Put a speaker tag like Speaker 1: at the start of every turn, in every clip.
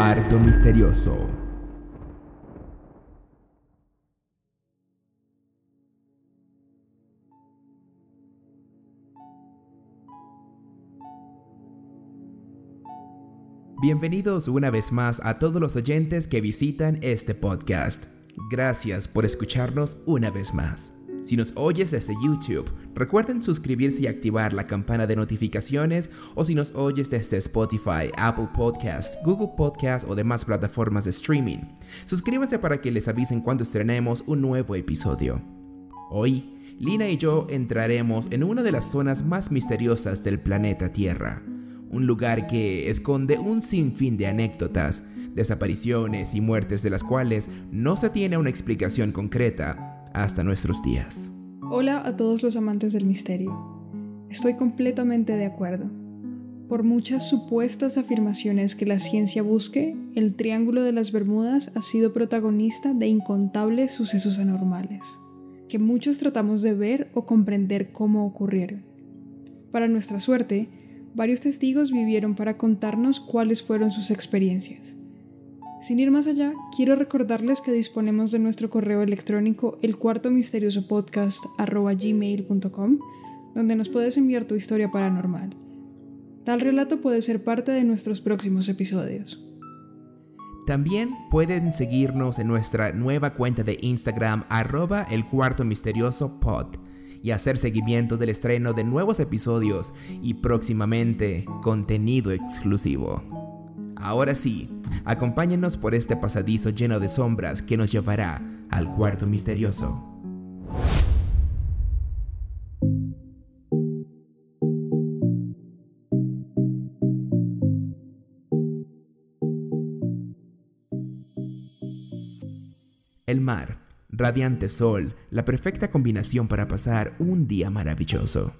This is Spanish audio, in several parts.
Speaker 1: Cuarto misterioso. Bienvenidos una vez más a todos los oyentes que visitan este podcast. Gracias por escucharnos una vez más. Si nos oyes desde YouTube, recuerden suscribirse y activar la campana de notificaciones o si nos oyes desde Spotify, Apple Podcasts, Google Podcasts o demás plataformas de streaming, suscríbanse para que les avisen cuando estrenemos un nuevo episodio. Hoy, Lina y yo entraremos en una de las zonas más misteriosas del planeta Tierra, un lugar que esconde un sinfín de anécdotas, desapariciones y muertes de las cuales no se tiene una explicación concreta hasta nuestros días.
Speaker 2: Hola a todos los amantes del misterio. Estoy completamente de acuerdo. Por muchas supuestas afirmaciones que la ciencia busque, el Triángulo de las Bermudas ha sido protagonista de incontables sucesos anormales, que muchos tratamos de ver o comprender cómo ocurrieron. Para nuestra suerte, varios testigos vivieron para contarnos cuáles fueron sus experiencias. Sin ir más allá, quiero recordarles que disponemos de nuestro correo electrónico el cuarto misterioso podcast gmail.com, donde nos puedes enviar tu historia paranormal. Tal relato puede ser parte de nuestros próximos episodios.
Speaker 1: También pueden seguirnos en nuestra nueva cuenta de Instagram arroba el cuarto misterioso pod y hacer seguimiento del estreno de nuevos episodios y próximamente contenido exclusivo. Ahora sí, Acompáñenos por este pasadizo lleno de sombras que nos llevará al cuarto misterioso. El mar, radiante sol, la perfecta combinación para pasar un día maravilloso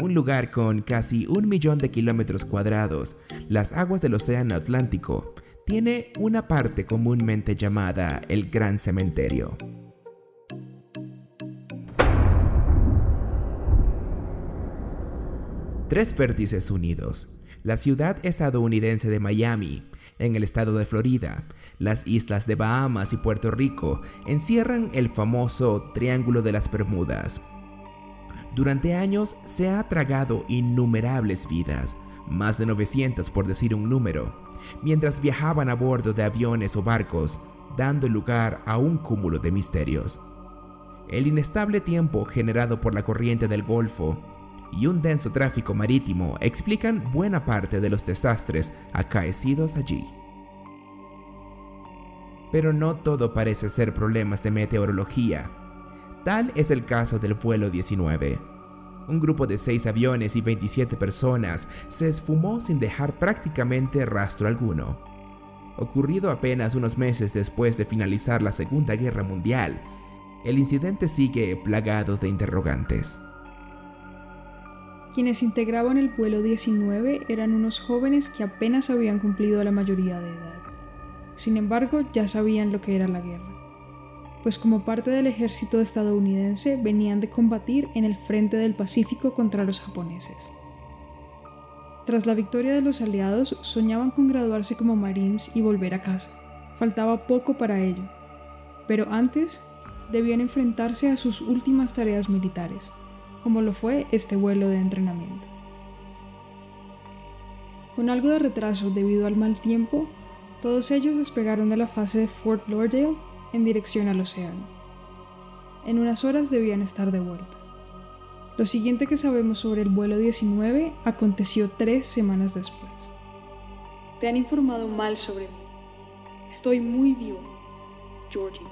Speaker 1: un lugar con casi un millón de kilómetros cuadrados, las aguas del Océano Atlántico, tiene una parte comúnmente llamada el Gran Cementerio. Tres vértices unidos. La ciudad estadounidense de Miami, en el estado de Florida, las islas de Bahamas y Puerto Rico encierran el famoso Triángulo de las Bermudas, durante años se ha tragado innumerables vidas, más de 900 por decir un número, mientras viajaban a bordo de aviones o barcos, dando lugar a un cúmulo de misterios. El inestable tiempo generado por la corriente del Golfo y un denso tráfico marítimo explican buena parte de los desastres acaecidos allí. Pero no todo parece ser problemas de meteorología. Tal es el caso del vuelo 19. Un grupo de 6 aviones y 27 personas se esfumó sin dejar prácticamente rastro alguno. Ocurrido apenas unos meses después de finalizar la Segunda Guerra Mundial, el incidente sigue plagado de interrogantes.
Speaker 2: Quienes integraban el vuelo 19 eran unos jóvenes que apenas habían cumplido la mayoría de edad. Sin embargo, ya sabían lo que era la guerra pues como parte del ejército estadounidense venían de combatir en el frente del Pacífico contra los japoneses. Tras la victoria de los aliados, soñaban con graduarse como marines y volver a casa. Faltaba poco para ello, pero antes debían enfrentarse a sus últimas tareas militares, como lo fue este vuelo de entrenamiento. Con algo de retraso debido al mal tiempo, todos ellos despegaron de la fase de Fort Lauderdale en dirección al océano. En unas horas debían estar de vuelta. Lo siguiente que sabemos sobre el vuelo 19 aconteció tres semanas después. Te han informado mal sobre mí. Estoy muy vivo. Georgie.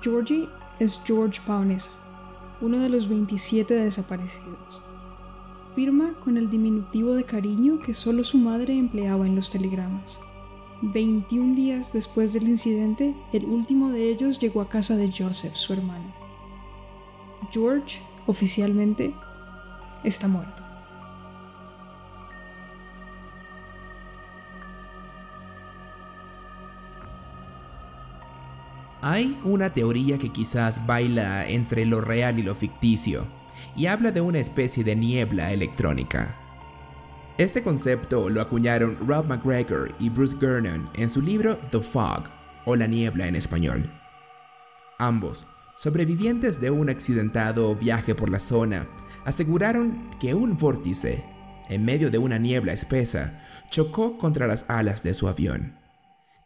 Speaker 2: Georgie es George Paonesa, uno de los 27 desaparecidos. Firma con el diminutivo de cariño que solo su madre empleaba en los telegramas. 21 días después del incidente, el último de ellos llegó a casa de Joseph, su hermano. George, oficialmente, está muerto.
Speaker 1: Hay una teoría que quizás baila entre lo real y lo ficticio, y habla de una especie de niebla electrónica. Este concepto lo acuñaron Rob McGregor y Bruce Gernon en su libro The Fog, o La Niebla en español. Ambos, sobrevivientes de un accidentado viaje por la zona, aseguraron que un vórtice, en medio de una niebla espesa, chocó contra las alas de su avión.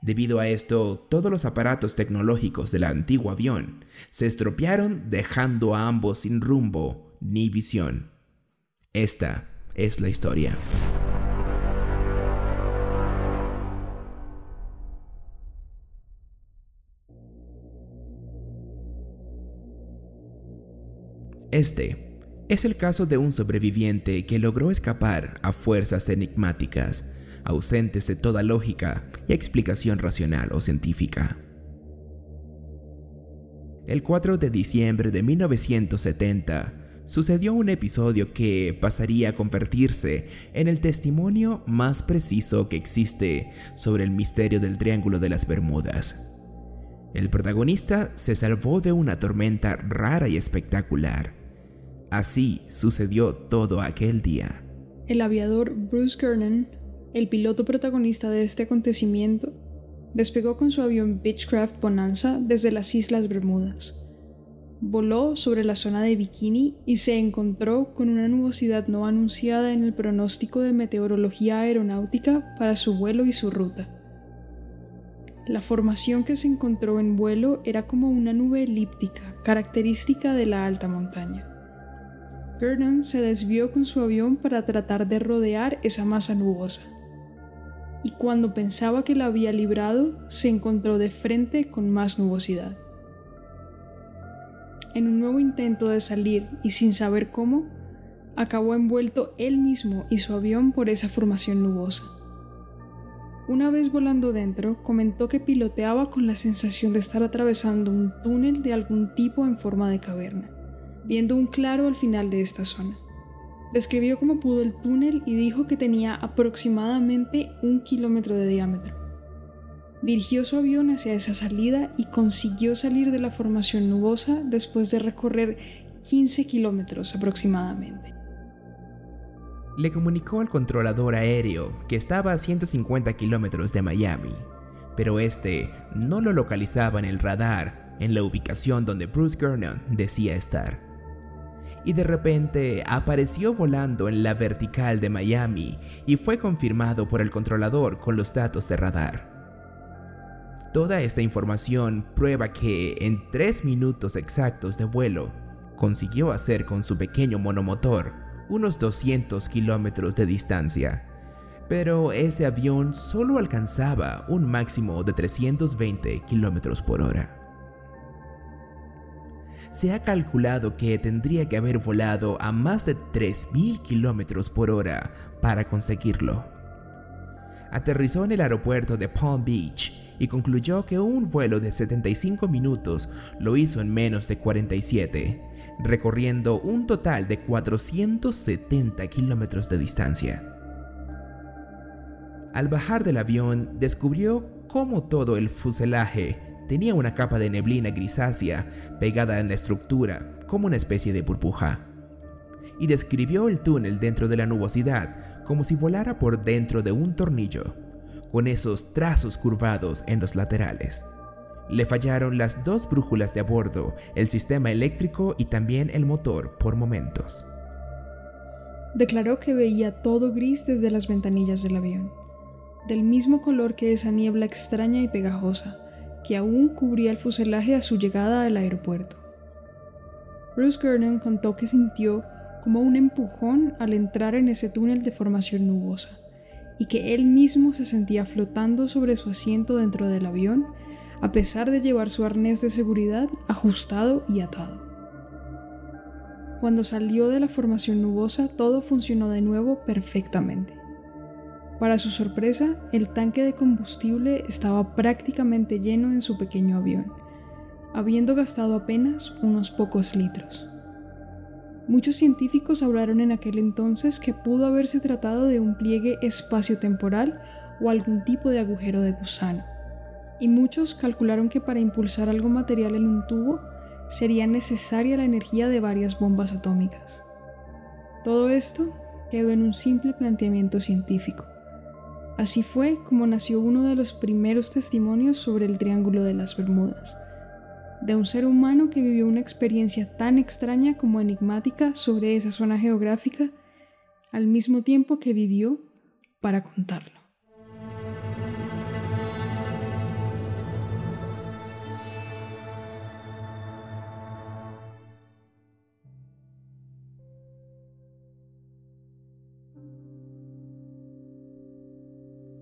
Speaker 1: Debido a esto, todos los aparatos tecnológicos del antiguo avión se estropearon dejando a ambos sin rumbo ni visión. Esta es la historia. Este es el caso de un sobreviviente que logró escapar a fuerzas enigmáticas, ausentes de toda lógica y explicación racional o científica. El 4 de diciembre de 1970 sucedió un episodio que pasaría a convertirse en el testimonio más preciso que existe sobre el misterio del Triángulo de las Bermudas. El protagonista se salvó de una tormenta rara y espectacular. Así sucedió todo aquel día.
Speaker 2: El aviador Bruce Kernan, el piloto protagonista de este acontecimiento, despegó con su avión Beechcraft Bonanza desde las Islas Bermudas. Voló sobre la zona de Bikini y se encontró con una nubosidad no anunciada en el pronóstico de meteorología aeronáutica para su vuelo y su ruta. La formación que se encontró en vuelo era como una nube elíptica, característica de la alta montaña. Gurdon se desvió con su avión para tratar de rodear esa masa nubosa. Y cuando pensaba que la había librado, se encontró de frente con más nubosidad. En un nuevo intento de salir y sin saber cómo, acabó envuelto él mismo y su avión por esa formación nubosa. Una vez volando dentro, comentó que piloteaba con la sensación de estar atravesando un túnel de algún tipo en forma de caverna, viendo un claro al final de esta zona. Describió cómo pudo el túnel y dijo que tenía aproximadamente un kilómetro de diámetro. Dirigió su avión hacia esa salida y consiguió salir de la formación nubosa después de recorrer 15 kilómetros aproximadamente
Speaker 1: le comunicó al controlador aéreo que estaba a 150 kilómetros de Miami, pero este no lo localizaba en el radar en la ubicación donde Bruce Gernon decía estar. Y de repente apareció volando en la vertical de Miami y fue confirmado por el controlador con los datos de radar. Toda esta información prueba que en tres minutos exactos de vuelo consiguió hacer con su pequeño monomotor unos 200 kilómetros de distancia, pero ese avión solo alcanzaba un máximo de 320 kilómetros por hora. Se ha calculado que tendría que haber volado a más de 3.000 kilómetros por hora para conseguirlo. Aterrizó en el aeropuerto de Palm Beach y concluyó que un vuelo de 75 minutos lo hizo en menos de 47, recorriendo un total de 470 kilómetros de distancia. Al bajar del avión, descubrió cómo todo el fuselaje tenía una capa de neblina grisácea pegada en la estructura, como una especie de burbuja. Y describió el túnel dentro de la nubosidad como si volara por dentro de un tornillo, con esos trazos curvados en los laterales. Le fallaron las dos brújulas de a bordo, el sistema eléctrico y también el motor por momentos.
Speaker 2: Declaró que veía todo gris desde las ventanillas del avión, del mismo color que esa niebla extraña y pegajosa, que aún cubría el fuselaje a su llegada al aeropuerto. Bruce Gernon contó que sintió como un empujón al entrar en ese túnel de formación nubosa, y que él mismo se sentía flotando sobre su asiento dentro del avión a pesar de llevar su arnés de seguridad ajustado y atado. Cuando salió de la formación nubosa, todo funcionó de nuevo perfectamente. Para su sorpresa, el tanque de combustible estaba prácticamente lleno en su pequeño avión, habiendo gastado apenas unos pocos litros. Muchos científicos hablaron en aquel entonces que pudo haberse tratado de un pliegue espaciotemporal o algún tipo de agujero de gusano y muchos calcularon que para impulsar algo material en un tubo sería necesaria la energía de varias bombas atómicas. Todo esto quedó en un simple planteamiento científico. Así fue como nació uno de los primeros testimonios sobre el Triángulo de las Bermudas, de un ser humano que vivió una experiencia tan extraña como enigmática sobre esa zona geográfica, al mismo tiempo que vivió para contarlo.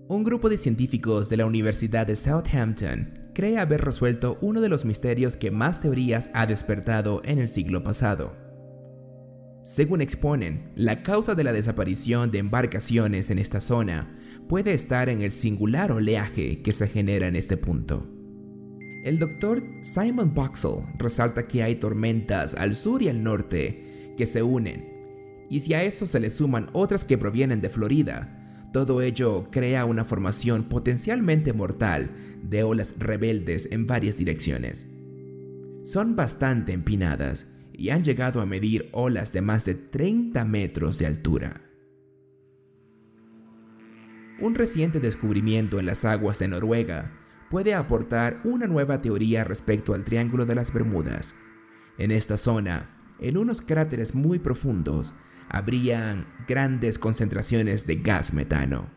Speaker 1: Un grupo de científicos de la Universidad de Southampton cree haber resuelto uno de los misterios que más teorías ha despertado en el siglo pasado. Según exponen, la causa de la desaparición de embarcaciones en esta zona puede estar en el singular oleaje que se genera en este punto. El doctor Simon Boxall resalta que hay tormentas al sur y al norte que se unen, y si a eso se le suman otras que provienen de Florida, todo ello crea una formación potencialmente mortal de olas rebeldes en varias direcciones. Son bastante empinadas y han llegado a medir olas de más de 30 metros de altura. Un reciente descubrimiento en las aguas de Noruega puede aportar una nueva teoría respecto al Triángulo de las Bermudas. En esta zona, en unos cráteres muy profundos, habrían grandes concentraciones de gas metano.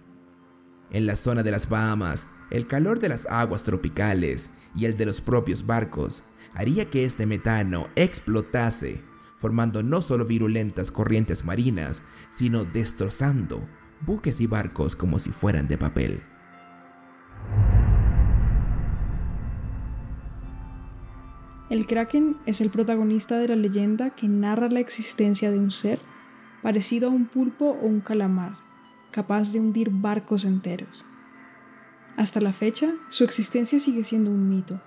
Speaker 1: En la zona de las Bahamas, el calor de las aguas tropicales y el de los propios barcos haría que este metano explotase, formando no solo virulentas corrientes marinas, sino destrozando buques y barcos como si fueran de papel.
Speaker 2: El kraken es el protagonista de la leyenda que narra la existencia de un ser parecido a un pulpo o un calamar, capaz de hundir barcos enteros. Hasta la fecha, su existencia sigue siendo un mito,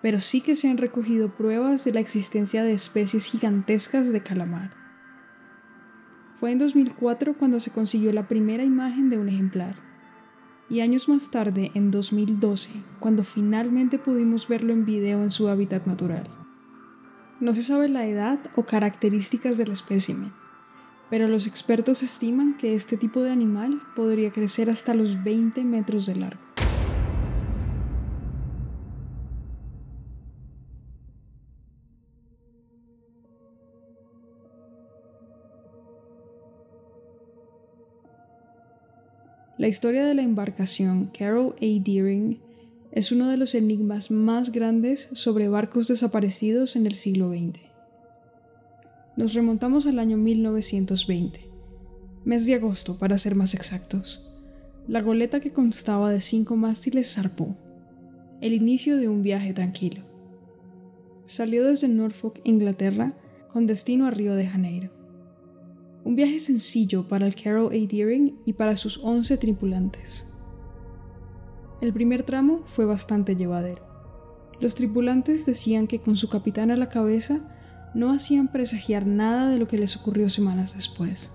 Speaker 2: pero sí que se han recogido pruebas de la existencia de especies gigantescas de calamar. Fue en 2004 cuando se consiguió la primera imagen de un ejemplar, y años más tarde, en 2012, cuando finalmente pudimos verlo en video en su hábitat natural. No se sabe la edad o características del espécimen, pero los expertos estiman que este tipo de animal podría crecer hasta los 20 metros de largo. La historia de la embarcación Carol A. Deering es uno de los enigmas más grandes sobre barcos desaparecidos en el siglo XX. Nos remontamos al año 1920, mes de agosto para ser más exactos. La goleta que constaba de cinco mástiles zarpó, el inicio de un viaje tranquilo. Salió desde Norfolk, Inglaterra, con destino a Río de Janeiro. Un viaje sencillo para el Carol A. Deering y para sus 11 tripulantes. El primer tramo fue bastante llevadero. Los tripulantes decían que con su capitán a la cabeza no hacían presagiar nada de lo que les ocurrió semanas después.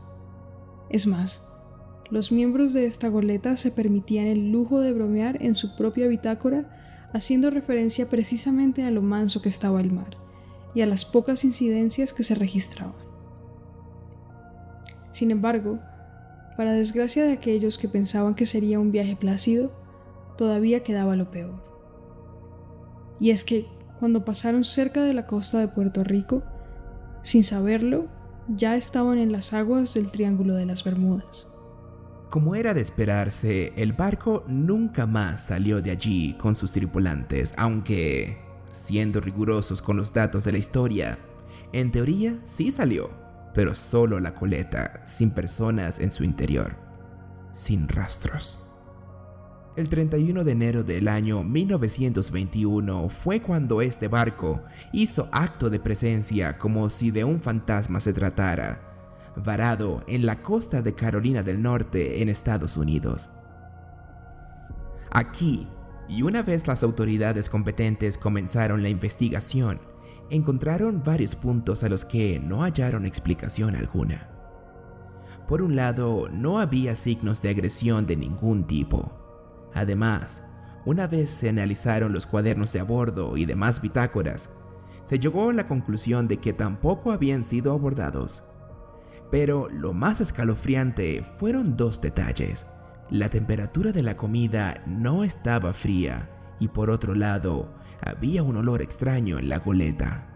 Speaker 2: Es más, los miembros de esta goleta se permitían el lujo de bromear en su propia bitácora, haciendo referencia precisamente a lo manso que estaba el mar y a las pocas incidencias que se registraban. Sin embargo, para desgracia de aquellos que pensaban que sería un viaje plácido, todavía quedaba lo peor. Y es que cuando pasaron cerca de la costa de Puerto Rico, sin saberlo, ya estaban en las aguas del Triángulo de las Bermudas.
Speaker 1: Como era de esperarse, el barco nunca más salió de allí con sus tripulantes, aunque, siendo rigurosos con los datos de la historia, en teoría sí salió, pero solo la coleta, sin personas en su interior, sin rastros. El 31 de enero del año 1921 fue cuando este barco hizo acto de presencia como si de un fantasma se tratara, varado en la costa de Carolina del Norte en Estados Unidos. Aquí, y una vez las autoridades competentes comenzaron la investigación, encontraron varios puntos a los que no hallaron explicación alguna. Por un lado, no había signos de agresión de ningún tipo. Además, una vez se analizaron los cuadernos de a bordo y demás bitácoras, se llegó a la conclusión de que tampoco habían sido abordados. Pero lo más escalofriante fueron dos detalles. La temperatura de la comida no estaba fría y por otro lado había un olor extraño en la goleta.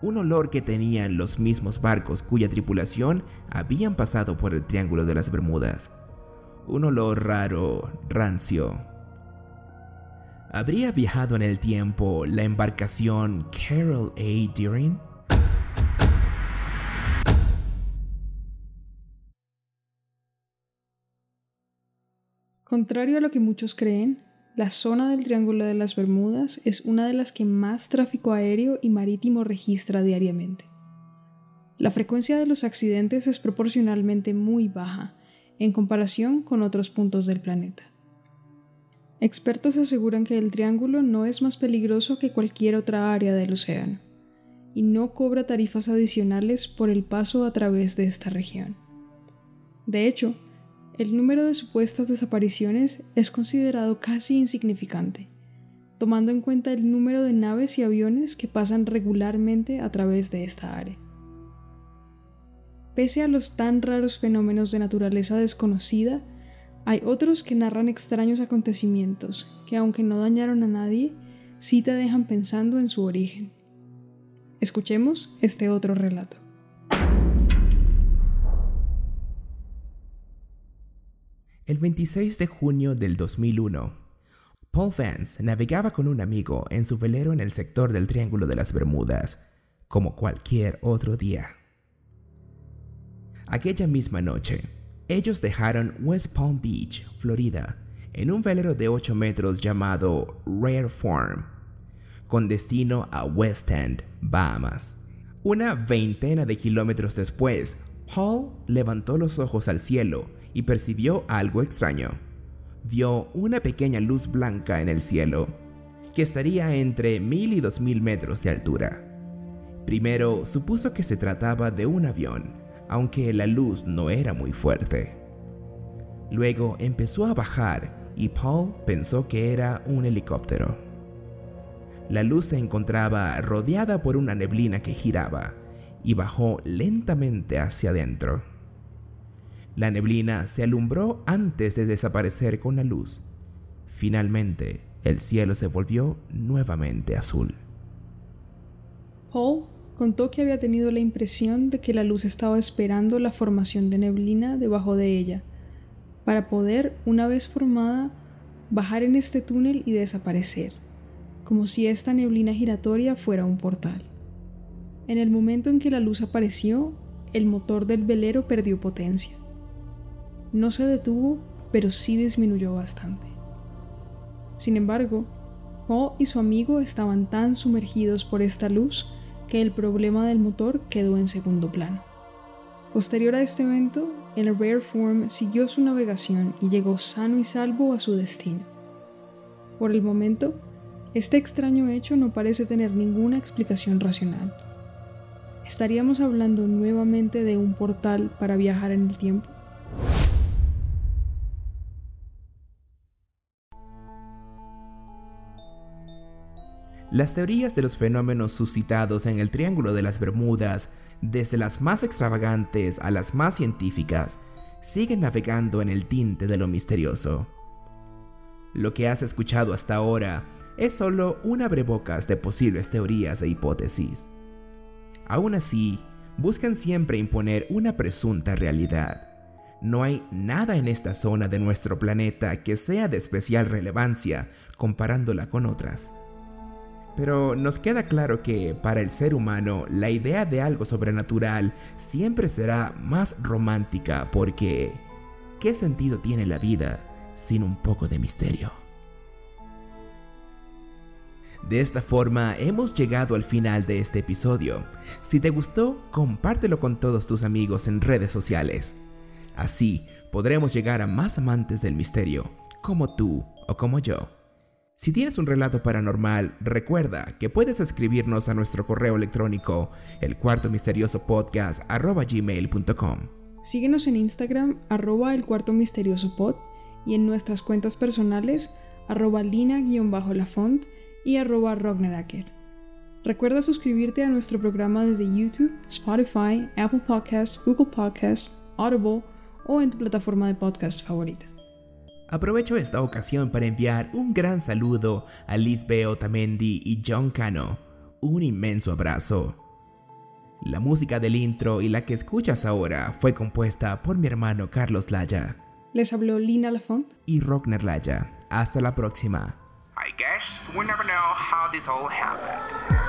Speaker 1: Un olor que tenían los mismos barcos cuya tripulación habían pasado por el Triángulo de las Bermudas. Un olor raro, rancio. ¿Habría viajado en el tiempo la embarcación Carol A. Deering?
Speaker 2: Contrario a lo que muchos creen, la zona del Triángulo de las Bermudas es una de las que más tráfico aéreo y marítimo registra diariamente. La frecuencia de los accidentes es proporcionalmente muy baja en comparación con otros puntos del planeta. Expertos aseguran que el Triángulo no es más peligroso que cualquier otra área del océano y no cobra tarifas adicionales por el paso a través de esta región. De hecho, el número de supuestas desapariciones es considerado casi insignificante, tomando en cuenta el número de naves y aviones que pasan regularmente a través de esta área. Pese a los tan raros fenómenos de naturaleza desconocida, hay otros que narran extraños acontecimientos que aunque no dañaron a nadie, sí te dejan pensando en su origen. Escuchemos este otro relato.
Speaker 1: El 26 de junio del 2001, Paul Vance navegaba con un amigo en su velero en el sector del Triángulo de las Bermudas, como cualquier otro día. Aquella misma noche, ellos dejaron West Palm Beach, Florida, en un velero de 8 metros llamado Rare Farm, con destino a West End, Bahamas. Una veintena de kilómetros después, Paul levantó los ojos al cielo y percibió algo extraño. Vio una pequeña luz blanca en el cielo, que estaría entre mil y dos mil metros de altura. Primero supuso que se trataba de un avión, aunque la luz no era muy fuerte. Luego empezó a bajar y Paul pensó que era un helicóptero. La luz se encontraba rodeada por una neblina que giraba y bajó lentamente hacia adentro. La neblina se alumbró antes de desaparecer con la luz. Finalmente, el cielo se volvió nuevamente azul.
Speaker 2: Paul contó que había tenido la impresión de que la luz estaba esperando la formación de neblina debajo de ella, para poder, una vez formada, bajar en este túnel y desaparecer, como si esta neblina giratoria fuera un portal. En el momento en que la luz apareció, el motor del velero perdió potencia. No se detuvo, pero sí disminuyó bastante. Sin embargo, Paul y su amigo estaban tan sumergidos por esta luz que el problema del motor quedó en segundo plano. Posterior a este evento, el Rare Form siguió su navegación y llegó sano y salvo a su destino. Por el momento, este extraño hecho no parece tener ninguna explicación racional. ¿Estaríamos hablando nuevamente de un portal para viajar en el tiempo?
Speaker 1: Las teorías de los fenómenos suscitados en el Triángulo de las Bermudas, desde las más extravagantes a las más científicas, siguen navegando en el tinte de lo misterioso. Lo que has escuchado hasta ahora es solo un abrebocas de posibles teorías e hipótesis. Aún así, buscan siempre imponer una presunta realidad. No hay nada en esta zona de nuestro planeta que sea de especial relevancia comparándola con otras. Pero nos queda claro que para el ser humano la idea de algo sobrenatural siempre será más romántica porque ¿qué sentido tiene la vida sin un poco de misterio? De esta forma hemos llegado al final de este episodio. Si te gustó, compártelo con todos tus amigos en redes sociales. Así podremos llegar a más amantes del misterio, como tú o como yo. Si tienes un relato paranormal, recuerda que puedes escribirnos a nuestro correo electrónico, el cuarto misterioso podcast gmail.com.
Speaker 2: Síguenos en Instagram, arroba el cuarto misterioso y en nuestras cuentas personales, arroba lina-lafont y arroba. Recuerda suscribirte a nuestro programa desde YouTube, Spotify, Apple Podcasts, Google Podcasts, Audible o en tu plataforma de podcast favorita.
Speaker 1: Aprovecho esta ocasión para enviar un gran saludo a Lisbeth Otamendi y John Cano. Un inmenso abrazo. La música del intro y la que escuchas ahora fue compuesta por mi hermano Carlos Laya.
Speaker 2: Les habló Lina Lafont
Speaker 1: y Rockner Laya. Hasta la próxima.
Speaker 3: I guess we never know how this all happened.